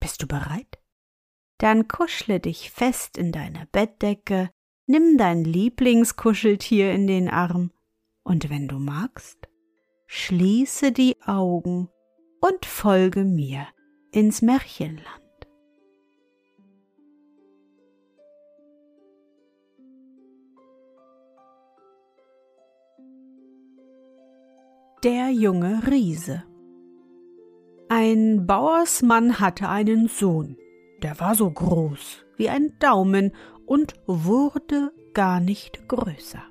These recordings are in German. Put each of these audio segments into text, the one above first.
Bist du bereit? Dann kuschle dich fest in deine Bettdecke, nimm dein Lieblingskuscheltier in den Arm und wenn du magst, schließe die Augen und folge mir ins Märchenland. Der junge Riese ein Bauersmann hatte einen Sohn, der war so groß wie ein Daumen und wurde gar nicht größer.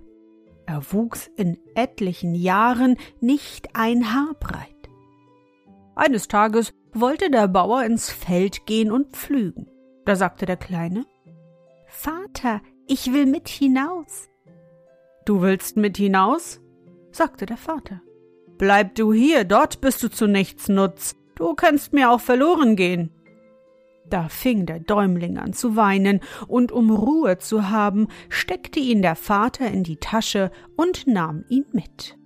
Er wuchs in etlichen Jahren nicht ein Haar breit. Eines Tages wollte der Bauer ins Feld gehen und pflügen. Da sagte der Kleine Vater, ich will mit hinaus. Du willst mit hinaus? sagte der Vater. Bleib du hier, dort bist du zu nichts nutz. Du kannst mir auch verloren gehen. Da fing der Däumling an zu weinen, und um Ruhe zu haben, steckte ihn der Vater in die Tasche und nahm ihn mit.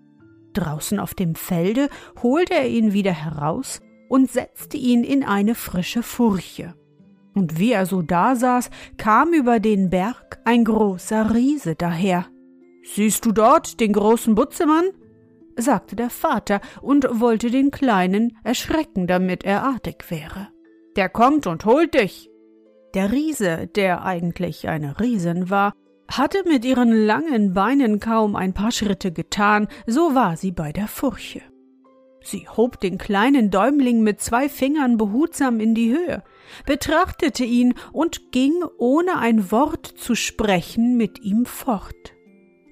Draußen auf dem Felde holte er ihn wieder heraus und setzte ihn in eine frische Furche. Und wie er so dasaß, kam über den Berg ein großer Riese daher. Siehst du dort den großen Butzemann? Sagte der Vater und wollte den Kleinen erschrecken, damit er artig wäre. Der kommt und holt dich. Der Riese, der eigentlich eine Riesin war, hatte mit ihren langen Beinen kaum ein paar Schritte getan, so war sie bei der Furche. Sie hob den kleinen Däumling mit zwei Fingern behutsam in die Höhe, betrachtete ihn und ging, ohne ein Wort zu sprechen, mit ihm fort.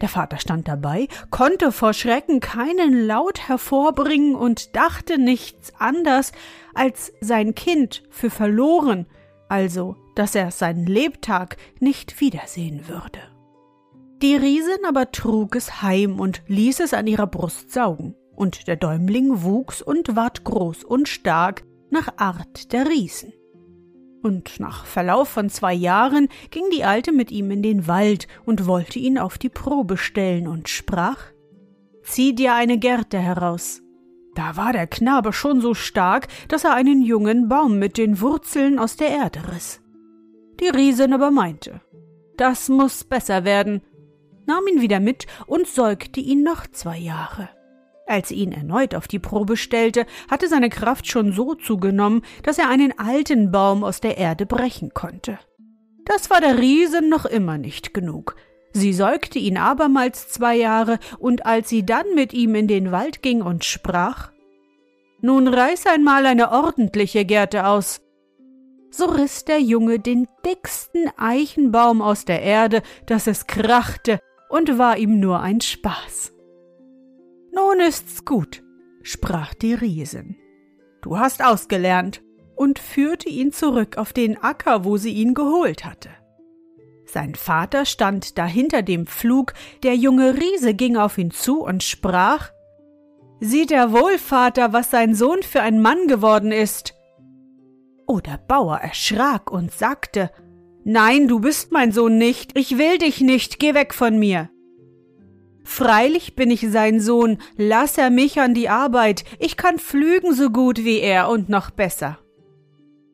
Der Vater stand dabei, konnte vor Schrecken keinen Laut hervorbringen und dachte nichts anders, als sein Kind für verloren, also dass er seinen Lebtag nicht wiedersehen würde. Die Riesin aber trug es heim und ließ es an ihrer Brust saugen, und der Däumling wuchs und ward groß und stark nach Art der Riesen. Und nach Verlauf von zwei Jahren ging die Alte mit ihm in den Wald und wollte ihn auf die Probe stellen und sprach Zieh dir eine Gerte heraus. Da war der Knabe schon so stark, dass er einen jungen Baum mit den Wurzeln aus der Erde riss. Die Riesin aber meinte, das muss besser werden, nahm ihn wieder mit und säugte ihn noch zwei Jahre. Als sie ihn erneut auf die Probe stellte, hatte seine Kraft schon so zugenommen, dass er einen alten Baum aus der Erde brechen konnte. Das war der Riese noch immer nicht genug. Sie säugte ihn abermals zwei Jahre, und als sie dann mit ihm in den Wald ging und sprach Nun reiß einmal eine ordentliche Gerte aus. So riß der Junge den dicksten Eichenbaum aus der Erde, dass es krachte, und war ihm nur ein Spaß. Nun ist's gut, sprach die Riesin. Du hast ausgelernt, und führte ihn zurück auf den Acker, wo sie ihn geholt hatte. Sein Vater stand da hinter dem Pflug, der junge Riese ging auf ihn zu und sprach Sieht er wohl, Vater, was sein Sohn für ein Mann geworden ist? Oh, der Bauer erschrak und sagte Nein, du bist mein Sohn nicht, ich will dich nicht, geh weg von mir. Freilich bin ich sein Sohn, lass er mich an die Arbeit, ich kann pflügen so gut wie er und noch besser.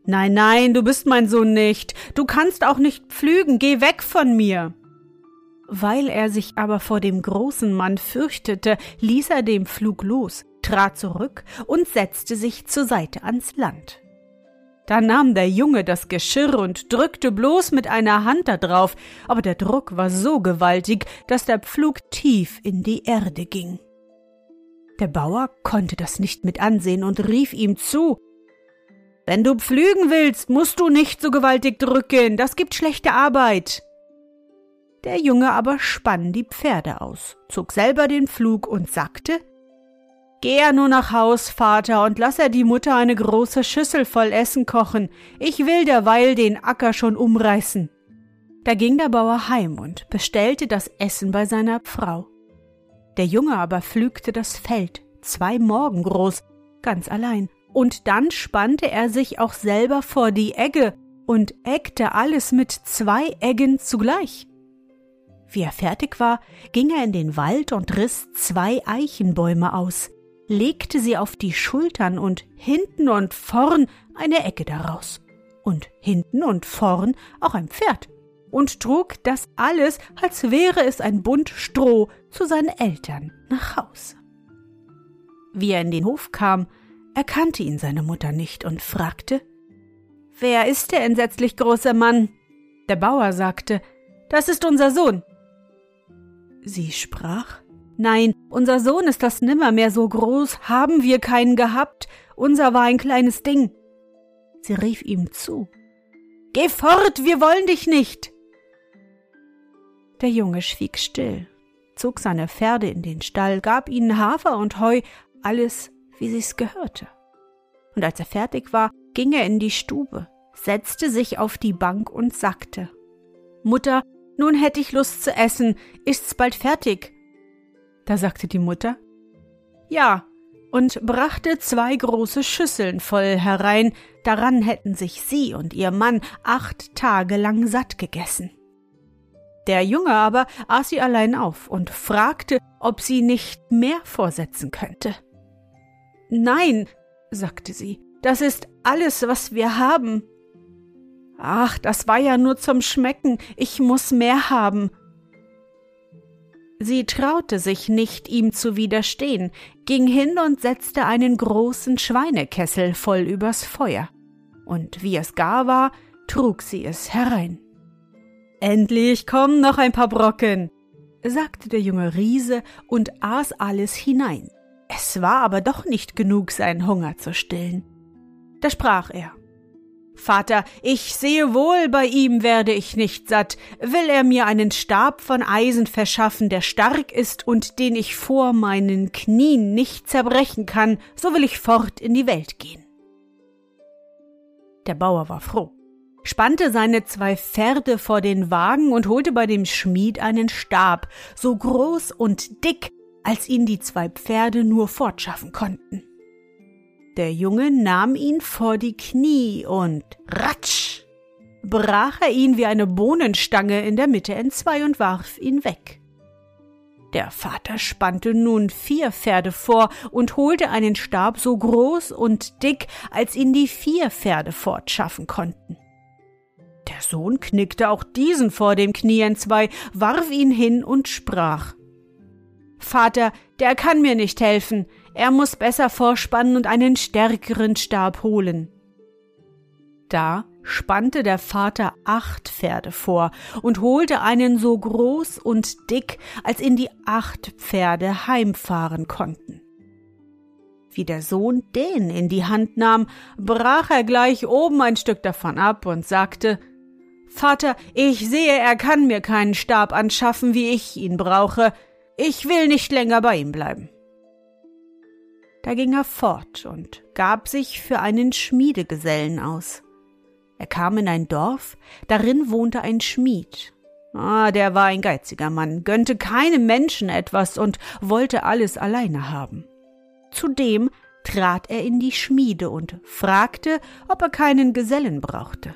Nein, nein, du bist mein Sohn nicht, du kannst auch nicht pflügen, geh weg von mir. Weil er sich aber vor dem großen Mann fürchtete, ließ er den Pflug los, trat zurück und setzte sich zur Seite ans Land. Da nahm der Junge das Geschirr und drückte bloß mit einer Hand da drauf, aber der Druck war so gewaltig, dass der Pflug tief in die Erde ging. Der Bauer konnte das nicht mit ansehen und rief ihm zu Wenn du pflügen willst, musst du nicht so gewaltig drücken, das gibt schlechte Arbeit. Der Junge aber spann die Pferde aus, zog selber den Pflug und sagte Geh er nur nach Haus, Vater, und lass er die Mutter eine große Schüssel voll Essen kochen. Ich will derweil den Acker schon umreißen. Da ging der Bauer heim und bestellte das Essen bei seiner Frau. Der Junge aber pflügte das Feld, zwei Morgen groß, ganz allein, und dann spannte er sich auch selber vor die Egge und eggte alles mit zwei Eggen zugleich. Wie er fertig war, ging er in den Wald und riss zwei Eichenbäume aus, legte sie auf die Schultern und hinten und vorn eine Ecke daraus. Und hinten und vorn auch ein Pferd. Und trug das alles, als wäre es ein Bund Stroh, zu seinen Eltern nach Hause. Wie er in den Hof kam, erkannte ihn seine Mutter nicht und fragte Wer ist der entsetzlich große Mann? Der Bauer sagte Das ist unser Sohn. Sie sprach Nein, unser Sohn ist das nimmermehr so groß, haben wir keinen gehabt, unser war ein kleines Ding. Sie rief ihm zu. Geh fort, wir wollen dich nicht. Der Junge schwieg still, zog seine Pferde in den Stall, gab ihnen Hafer und Heu, alles, wie sich's gehörte. Und als er fertig war, ging er in die Stube, setzte sich auf die Bank und sagte Mutter, nun hätte ich Lust zu essen, ist's bald fertig? Da sagte die Mutter Ja, und brachte zwei große Schüsseln voll herein, daran hätten sich sie und ihr Mann acht Tage lang satt gegessen. Der Junge aber aß sie allein auf und fragte, ob sie nicht mehr vorsetzen könnte. Nein, sagte sie, das ist alles, was wir haben. Ach, das war ja nur zum Schmecken, ich muss mehr haben, Sie traute sich nicht, ihm zu widerstehen, ging hin und setzte einen großen Schweinekessel voll übers Feuer. Und wie es gar war, trug sie es herein. Endlich kommen noch ein paar Brocken, sagte der junge Riese und aß alles hinein. Es war aber doch nicht genug, seinen Hunger zu stillen. Da sprach er Vater, ich sehe wohl, bei ihm werde ich nicht satt. Will er mir einen Stab von Eisen verschaffen, der stark ist und den ich vor meinen Knien nicht zerbrechen kann, so will ich fort in die Welt gehen. Der Bauer war froh, spannte seine zwei Pferde vor den Wagen und holte bei dem Schmied einen Stab, so groß und dick, als ihn die zwei Pferde nur fortschaffen konnten. Der Junge nahm ihn vor die Knie und ratsch brach er ihn wie eine Bohnenstange in der Mitte entzwei und warf ihn weg. Der Vater spannte nun vier Pferde vor und holte einen Stab so groß und dick, als ihn die vier Pferde fortschaffen konnten. Der Sohn knickte auch diesen vor dem Knie entzwei, warf ihn hin und sprach Vater, der kann mir nicht helfen, er muss besser vorspannen und einen stärkeren Stab holen. Da spannte der Vater acht Pferde vor und holte einen so groß und dick, als ihn die acht Pferde heimfahren konnten. Wie der Sohn den in die Hand nahm, brach er gleich oben ein Stück davon ab und sagte Vater, ich sehe, er kann mir keinen Stab anschaffen, wie ich ihn brauche. Ich will nicht länger bei ihm bleiben. Da ging er fort und gab sich für einen Schmiedegesellen aus. Er kam in ein Dorf, darin wohnte ein Schmied. Ah, der war ein geiziger Mann, gönnte keinem Menschen etwas und wollte alles alleine haben. Zudem trat er in die Schmiede und fragte, ob er keinen Gesellen brauchte.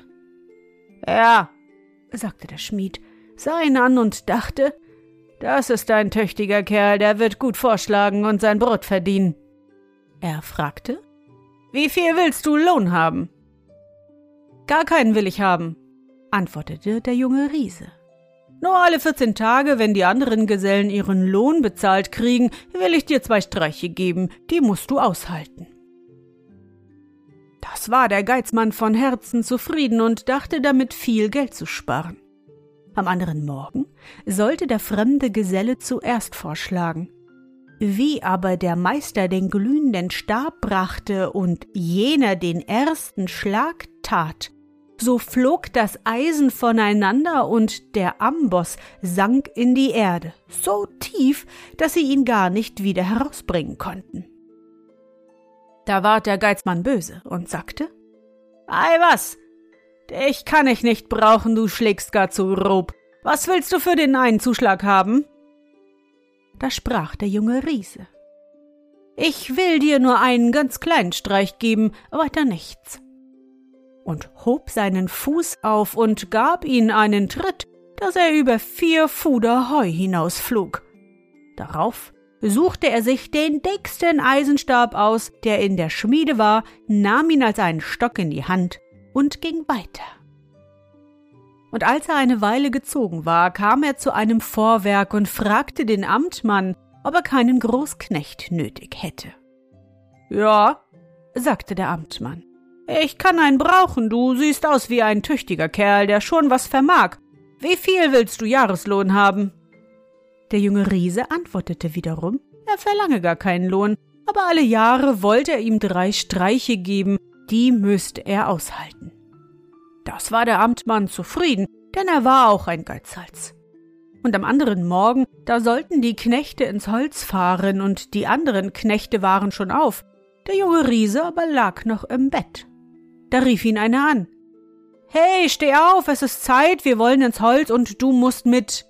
Ja, sagte der Schmied, sah ihn an und dachte, das ist ein tüchtiger Kerl, der wird gut vorschlagen und sein Brot verdienen. Er fragte, Wie viel willst du Lohn haben? Gar keinen will ich haben, antwortete der junge Riese. Nur alle vierzehn Tage, wenn die anderen Gesellen ihren Lohn bezahlt kriegen, will ich dir zwei Streiche geben, die musst du aushalten. Da Das war der Geizmann von Herzen zufrieden und dachte damit viel Geld zu sparen. Am anderen Morgen sollte der fremde Geselle zuerst vorschlagen. Wie aber der Meister den glühenden Stab brachte und jener den ersten Schlag tat, so flog das Eisen voneinander und der Amboss sank in die Erde, so tief, dass sie ihn gar nicht wieder herausbringen konnten. Da ward der Geizmann böse und sagte, Ei was, dich kann ich nicht brauchen, du schlägst gar zu rob. Was willst du für den einen Zuschlag haben? Da sprach der junge Riese. Ich will dir nur einen ganz kleinen Streich geben, weiter nichts. Und hob seinen Fuß auf und gab ihn einen Tritt, dass er über vier Fuder Heu hinausflog. Darauf suchte er sich den dicksten Eisenstab aus, der in der Schmiede war, nahm ihn als einen Stock in die Hand und ging weiter. Und als er eine Weile gezogen war, kam er zu einem Vorwerk und fragte den Amtmann, ob er keinen Großknecht nötig hätte. Ja, sagte der Amtmann. Ich kann einen brauchen, du siehst aus wie ein tüchtiger Kerl, der schon was vermag. Wie viel willst du Jahreslohn haben? Der junge Riese antwortete wiederum, er verlange gar keinen Lohn, aber alle Jahre wollte er ihm drei Streiche geben, die müsste er aushalten. Das war der Amtmann zufrieden, denn er war auch ein Geizhals. Und am anderen Morgen, da sollten die Knechte ins Holz fahren, und die anderen Knechte waren schon auf, der junge Riese aber lag noch im Bett. Da rief ihn einer an. Hey, steh auf, es ist Zeit, wir wollen ins Holz und du musst mit.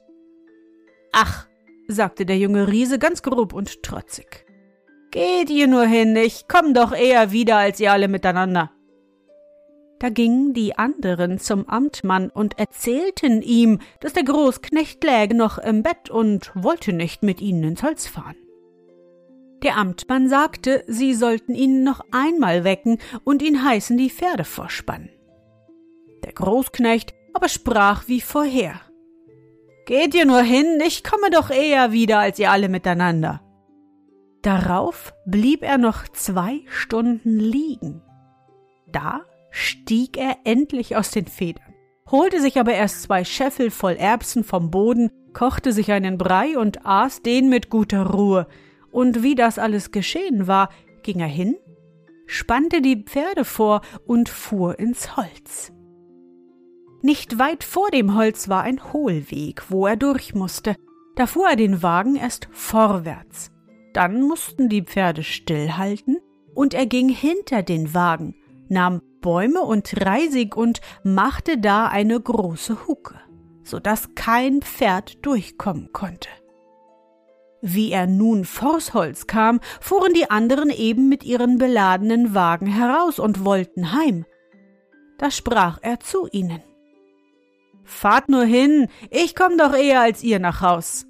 Ach, sagte der junge Riese ganz grob und trotzig. Geht ihr nur hin, ich komm doch eher wieder als ihr alle miteinander. Da gingen die anderen zum Amtmann und erzählten ihm, dass der Großknecht läge noch im Bett und wollte nicht mit ihnen ins Holz fahren. Der Amtmann sagte, sie sollten ihn noch einmal wecken und ihn heißen die Pferde vorspannen. Der Großknecht aber sprach wie vorher. Geht ihr nur hin, ich komme doch eher wieder als ihr alle miteinander. Darauf blieb er noch zwei Stunden liegen. Da stieg er endlich aus den Federn, holte sich aber erst zwei Scheffel voll Erbsen vom Boden, kochte sich einen Brei und aß den mit guter Ruhe, und wie das alles geschehen war, ging er hin, spannte die Pferde vor und fuhr ins Holz. Nicht weit vor dem Holz war ein Hohlweg, wo er durch musste. Da fuhr er den Wagen erst vorwärts. Dann mussten die Pferde stillhalten, und er ging hinter den Wagen, nahm Bäume und Reisig und machte da eine große Hucke, so dass kein Pferd durchkommen konnte. Wie er nun vors Holz kam, fuhren die anderen eben mit ihren beladenen Wagen heraus und wollten heim. Da sprach er zu ihnen. Fahrt nur hin, ich komm doch eher als ihr nach Haus.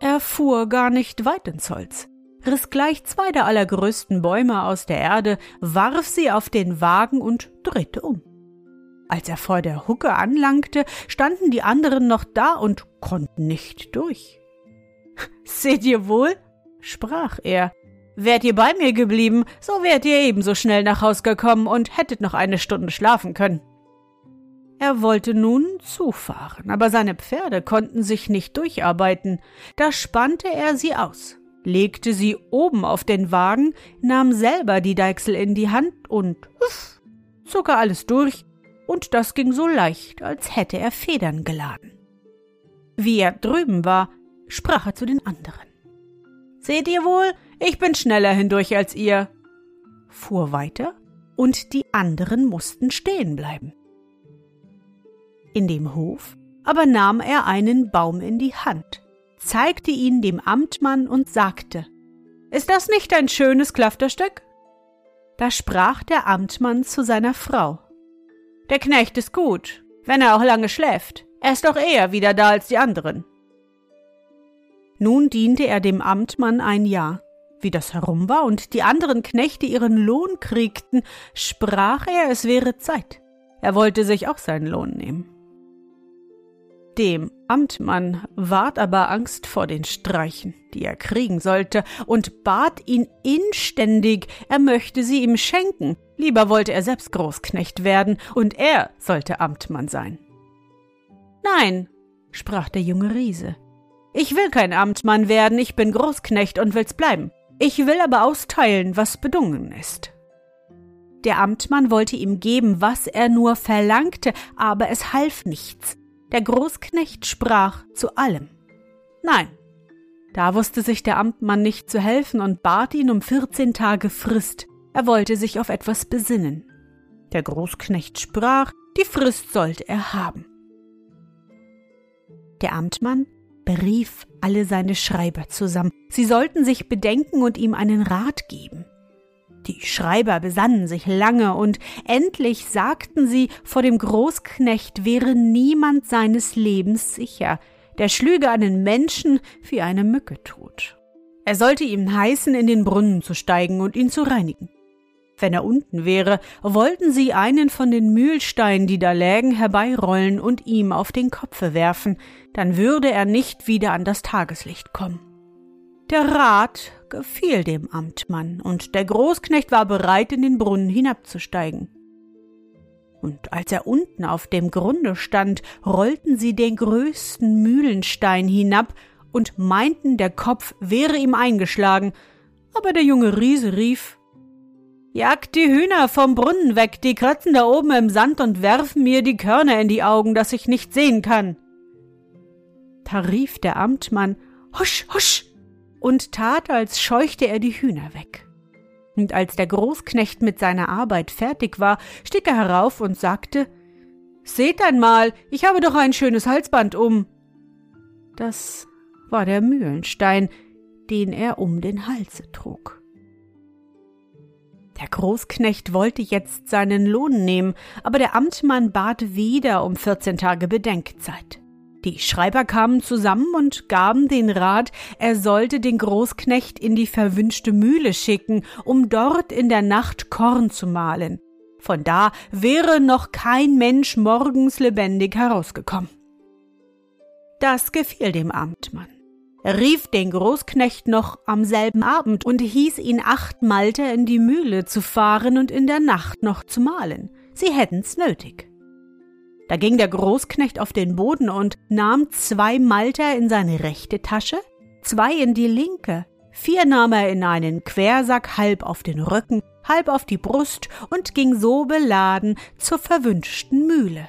Er fuhr gar nicht weit ins Holz riss gleich zwei der allergrößten Bäume aus der Erde, warf sie auf den Wagen und drehte um. Als er vor der Hucke anlangte, standen die anderen noch da und konnten nicht durch. Seht ihr wohl? sprach er. Wärt ihr bei mir geblieben, so wärt ihr ebenso schnell nach Haus gekommen und hättet noch eine Stunde schlafen können. Er wollte nun zufahren, aber seine Pferde konnten sich nicht durcharbeiten. Da spannte er sie aus legte sie oben auf den Wagen, nahm selber die Deichsel in die Hand und zog er alles durch, und das ging so leicht, als hätte er Federn geladen. Wie er drüben war, sprach er zu den anderen. Seht ihr wohl, ich bin schneller hindurch als ihr, fuhr weiter, und die anderen mussten stehen bleiben. In dem Hof aber nahm er einen Baum in die Hand, zeigte ihn dem Amtmann und sagte Ist das nicht ein schönes Klafterstück? Da sprach der Amtmann zu seiner Frau Der Knecht ist gut, wenn er auch lange schläft, er ist doch eher wieder da als die anderen. Nun diente er dem Amtmann ein Jahr. Wie das herum war und die anderen Knechte ihren Lohn kriegten, sprach er, es wäre Zeit. Er wollte sich auch seinen Lohn nehmen. Dem Amtmann ward aber Angst vor den Streichen, die er kriegen sollte, und bat ihn inständig, er möchte sie ihm schenken. Lieber wollte er selbst Großknecht werden, und er sollte Amtmann sein. Nein, sprach der junge Riese, ich will kein Amtmann werden, ich bin Großknecht und will's bleiben. Ich will aber austeilen, was bedungen ist. Der Amtmann wollte ihm geben, was er nur verlangte, aber es half nichts. Der Großknecht sprach zu allem Nein. Da wusste sich der Amtmann nicht zu helfen und bat ihn um vierzehn Tage Frist. Er wollte sich auf etwas besinnen. Der Großknecht sprach, die Frist sollte er haben. Der Amtmann berief alle seine Schreiber zusammen. Sie sollten sich bedenken und ihm einen Rat geben. Die Schreiber besannen sich lange, und endlich sagten sie, vor dem Großknecht wäre niemand seines Lebens sicher, der schlüge einen Menschen wie eine Mücke tot. Er sollte ihm heißen, in den Brunnen zu steigen und ihn zu reinigen. Wenn er unten wäre, wollten sie einen von den Mühlsteinen, die da lägen, herbeirollen und ihm auf den Kopfe werfen, dann würde er nicht wieder an das Tageslicht kommen. Der Rat gefiel dem Amtmann, und der Großknecht war bereit, in den Brunnen hinabzusteigen. Und als er unten auf dem Grunde stand, rollten sie den größten Mühlenstein hinab und meinten, der Kopf wäre ihm eingeschlagen, aber der junge Riese rief Jagt die Hühner vom Brunnen weg, die kratzen da oben im Sand und werfen mir die Körner in die Augen, dass ich nicht sehen kann. Da rief der Amtmann Husch, husch, und tat, als scheuchte er die Hühner weg. Und als der Großknecht mit seiner Arbeit fertig war, stieg er herauf und sagte Seht einmal, ich habe doch ein schönes Halsband um. Das war der Mühlenstein, den er um den Halse trug. Der Großknecht wollte jetzt seinen Lohn nehmen, aber der Amtmann bat wieder um vierzehn Tage Bedenkzeit. Die Schreiber kamen zusammen und gaben den Rat, er sollte den Großknecht in die verwünschte Mühle schicken, um dort in der Nacht Korn zu mahlen. Von da wäre noch kein Mensch morgens lebendig herausgekommen. Das gefiel dem Amtmann. Er rief den Großknecht noch am selben Abend und hieß ihn acht Malter in die Mühle zu fahren und in der Nacht noch zu mahlen. Sie hätten's nötig. Da ging der Großknecht auf den Boden und nahm zwei Malter in seine rechte Tasche, zwei in die linke, vier nahm er in einen Quersack halb auf den Rücken, halb auf die Brust und ging so beladen zur verwünschten Mühle.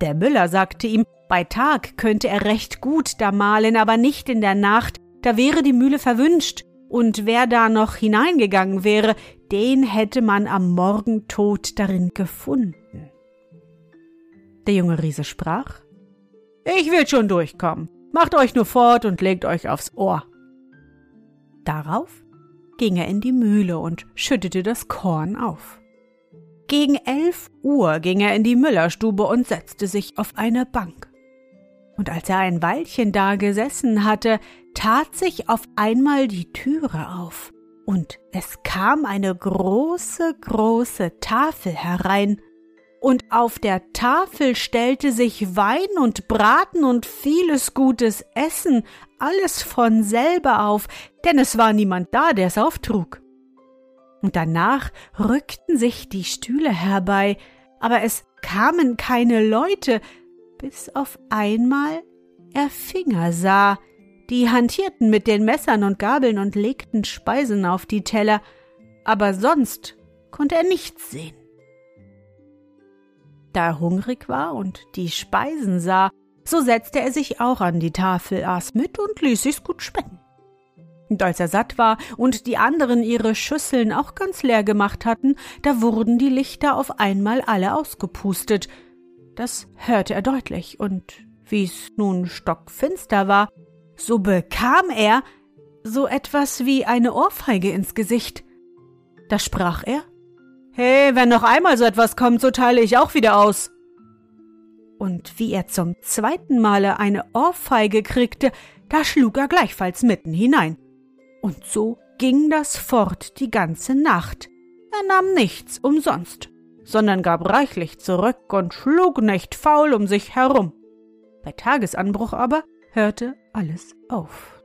Der Müller sagte ihm, bei Tag könnte er recht gut da mahlen, aber nicht in der Nacht, da wäre die Mühle verwünscht, und wer da noch hineingegangen wäre, den hätte man am Morgen tot darin gefunden. Der junge Riese sprach Ich will schon durchkommen. Macht euch nur fort und legt euch aufs Ohr. Darauf ging er in die Mühle und schüttete das Korn auf. Gegen elf Uhr ging er in die Müllerstube und setzte sich auf eine Bank. Und als er ein Weilchen da gesessen hatte, tat sich auf einmal die Türe auf, und es kam eine große, große Tafel herein, und auf der Tafel stellte sich Wein und Braten und vieles gutes Essen, alles von selber auf, denn es war niemand da, der es auftrug. Und danach rückten sich die Stühle herbei, aber es kamen keine Leute, bis auf einmal er Finger sah, die hantierten mit den Messern und Gabeln und legten Speisen auf die Teller, aber sonst konnte er nichts sehen. Da er hungrig war und die Speisen sah, so setzte er sich auch an die Tafel, aß mit und ließ sich's gut schmecken. Und als er satt war und die anderen ihre Schüsseln auch ganz leer gemacht hatten, da wurden die Lichter auf einmal alle ausgepustet. Das hörte er deutlich, und wie's nun stockfinster war, so bekam er so etwas wie eine Ohrfeige ins Gesicht. Da sprach er Hey, wenn noch einmal so etwas kommt, so teile ich auch wieder aus. Und wie er zum zweiten Male eine Ohrfeige kriegte, da schlug er gleichfalls mitten hinein. Und so ging das fort die ganze Nacht. Er nahm nichts umsonst, sondern gab reichlich zurück und schlug nicht faul um sich herum. Bei Tagesanbruch aber hörte alles auf.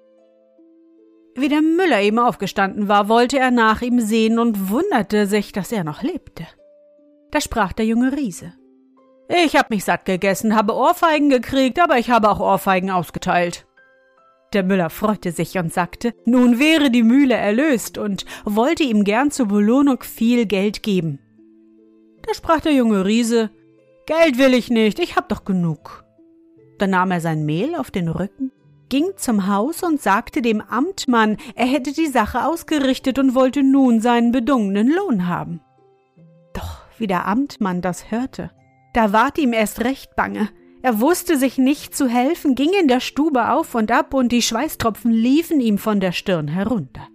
Wie der Müller eben aufgestanden war, wollte er nach ihm sehen und wunderte sich, dass er noch lebte. Da sprach der junge Riese. Ich hab mich satt gegessen, habe Ohrfeigen gekriegt, aber ich habe auch Ohrfeigen ausgeteilt. Der Müller freute sich und sagte, nun wäre die Mühle erlöst und wollte ihm gern zur Belohnung viel Geld geben. Da sprach der junge Riese, Geld will ich nicht, ich hab doch genug. Da nahm er sein Mehl auf den Rücken, ging zum Haus und sagte dem Amtmann, er hätte die Sache ausgerichtet und wollte nun seinen bedungenen Lohn haben. Doch wie der Amtmann das hörte, da ward ihm erst recht bange. Er wusste sich nicht zu helfen, ging in der Stube auf und ab, und die Schweißtropfen liefen ihm von der Stirn herunter.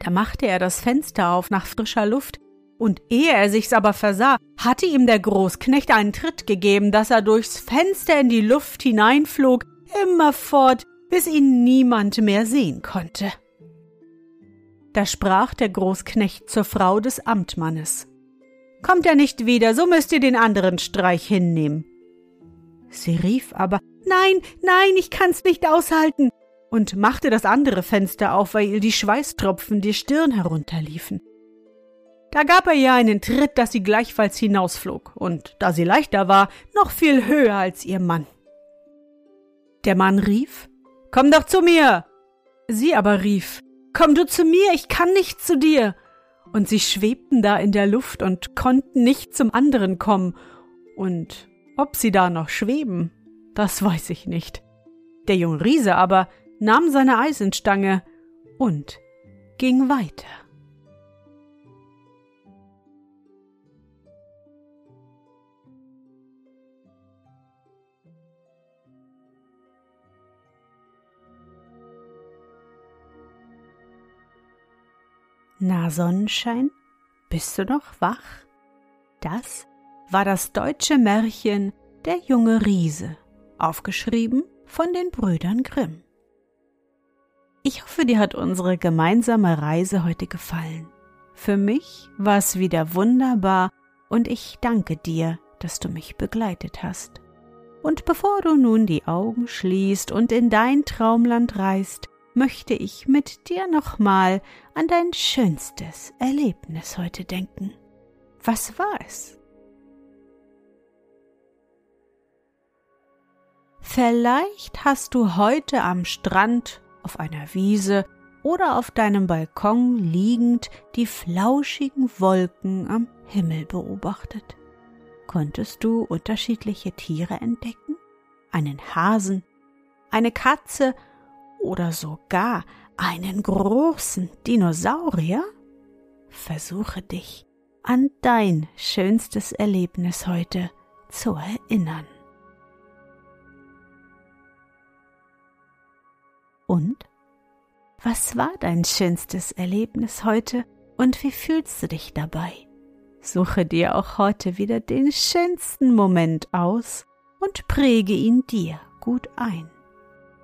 Da machte er das Fenster auf nach frischer Luft, und ehe er sich's aber versah, hatte ihm der Großknecht einen Tritt gegeben, dass er durchs Fenster in die Luft hineinflog, immerfort, bis ihn niemand mehr sehen konnte. Da sprach der Großknecht zur Frau des Amtmannes Kommt er nicht wieder, so müsst ihr den anderen Streich hinnehmen. Sie rief aber Nein, nein, ich kann's nicht aushalten und machte das andere Fenster auf, weil ihr die Schweißtropfen die Stirn herunterliefen. Da gab er ihr einen Tritt, dass sie gleichfalls hinausflog, und da sie leichter war, noch viel höher als ihr Mann. Der Mann rief Komm doch zu mir. Sie aber rief Komm du zu mir, ich kann nicht zu dir und sie schwebten da in der Luft und konnten nicht zum anderen kommen, und ob sie da noch schweben, das weiß ich nicht. Der junge Riese aber nahm seine Eisenstange und ging weiter. Na Sonnenschein, bist du noch wach? Das war das deutsche Märchen Der junge Riese, aufgeschrieben von den Brüdern Grimm. Ich hoffe, dir hat unsere gemeinsame Reise heute gefallen. Für mich war es wieder wunderbar und ich danke dir, dass du mich begleitet hast. Und bevor du nun die Augen schließt und in dein Traumland reist, möchte ich mit dir nochmal an dein schönstes Erlebnis heute denken. Was war es? Vielleicht hast du heute am Strand, auf einer Wiese oder auf deinem Balkon liegend die flauschigen Wolken am Himmel beobachtet. Konntest du unterschiedliche Tiere entdecken? Einen Hasen, eine Katze oder sogar einen großen Dinosaurier? Versuche dich an dein schönstes Erlebnis heute zu erinnern. Und? Was war dein schönstes Erlebnis heute und wie fühlst du dich dabei? Suche dir auch heute wieder den schönsten Moment aus und präge ihn dir gut ein